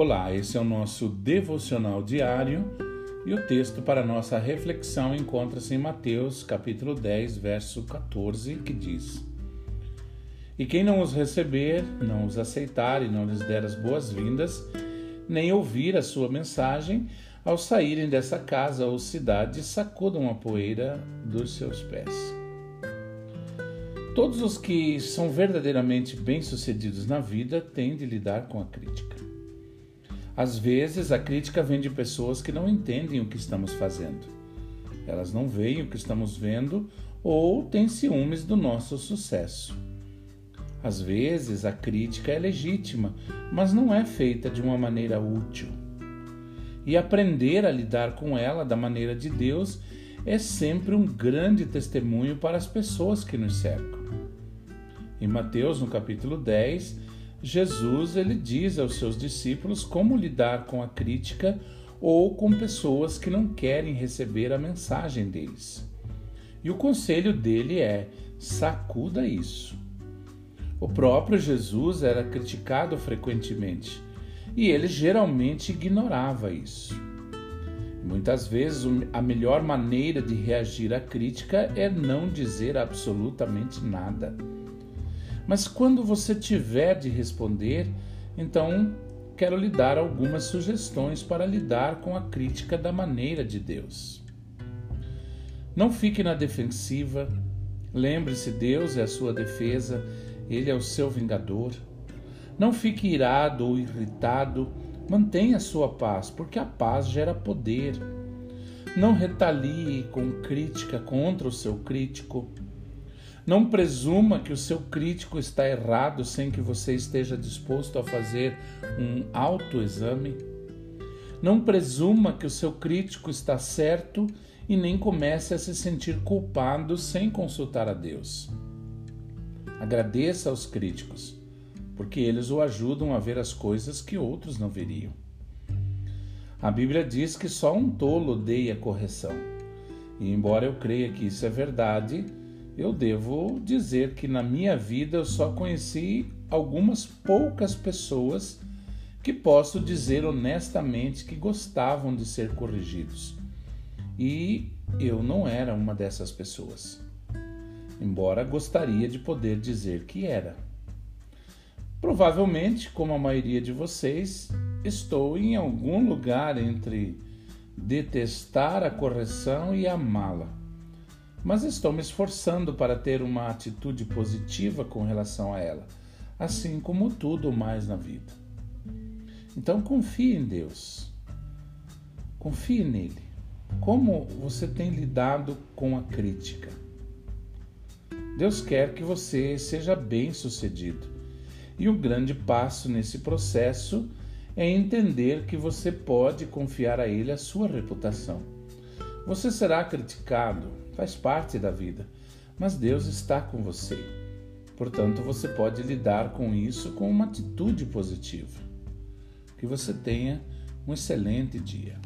Olá, esse é o nosso devocional diário e o texto para nossa reflexão encontra-se em Mateus, capítulo 10, verso 14, que diz: E quem não os receber, não os aceitar e não lhes der as boas-vindas, nem ouvir a sua mensagem, ao saírem dessa casa ou cidade, sacudam a poeira dos seus pés. Todos os que são verdadeiramente bem-sucedidos na vida têm de lidar com a crítica. Às vezes, a crítica vem de pessoas que não entendem o que estamos fazendo. Elas não veem o que estamos vendo ou têm ciúmes do nosso sucesso. Às vezes, a crítica é legítima, mas não é feita de uma maneira útil. E aprender a lidar com ela da maneira de Deus é sempre um grande testemunho para as pessoas que nos cercam. Em Mateus, no capítulo 10, Jesus ele diz aos seus discípulos como lidar com a crítica ou com pessoas que não querem receber a mensagem deles. E o conselho dele é: sacuda isso. O próprio Jesus era criticado frequentemente e ele geralmente ignorava isso. Muitas vezes a melhor maneira de reagir à crítica é não dizer absolutamente nada. Mas quando você tiver de responder, então quero lhe dar algumas sugestões para lidar com a crítica da maneira de Deus. Não fique na defensiva. Lembre-se, Deus é a sua defesa, Ele é o seu vingador. Não fique irado ou irritado. Mantenha a sua paz, porque a paz gera poder. Não retalie com crítica contra o seu crítico. Não presuma que o seu crítico está errado sem que você esteja disposto a fazer um autoexame. Não presuma que o seu crítico está certo e nem comece a se sentir culpado sem consultar a Deus. Agradeça aos críticos, porque eles o ajudam a ver as coisas que outros não veriam. A Bíblia diz que só um tolo odeia correção. E embora eu creia que isso é verdade, eu devo dizer que na minha vida eu só conheci algumas poucas pessoas que posso dizer honestamente que gostavam de ser corrigidos. E eu não era uma dessas pessoas, embora gostaria de poder dizer que era. Provavelmente, como a maioria de vocês, estou em algum lugar entre detestar a correção e amá-la mas estou me esforçando para ter uma atitude positiva com relação a ela, assim como tudo mais na vida. Então confie em Deus. Confie nele. Como você tem lidado com a crítica? Deus quer que você seja bem-sucedido. E o um grande passo nesse processo é entender que você pode confiar a Ele a sua reputação. Você será criticado, faz parte da vida, mas Deus está com você. Portanto, você pode lidar com isso com uma atitude positiva. Que você tenha um excelente dia.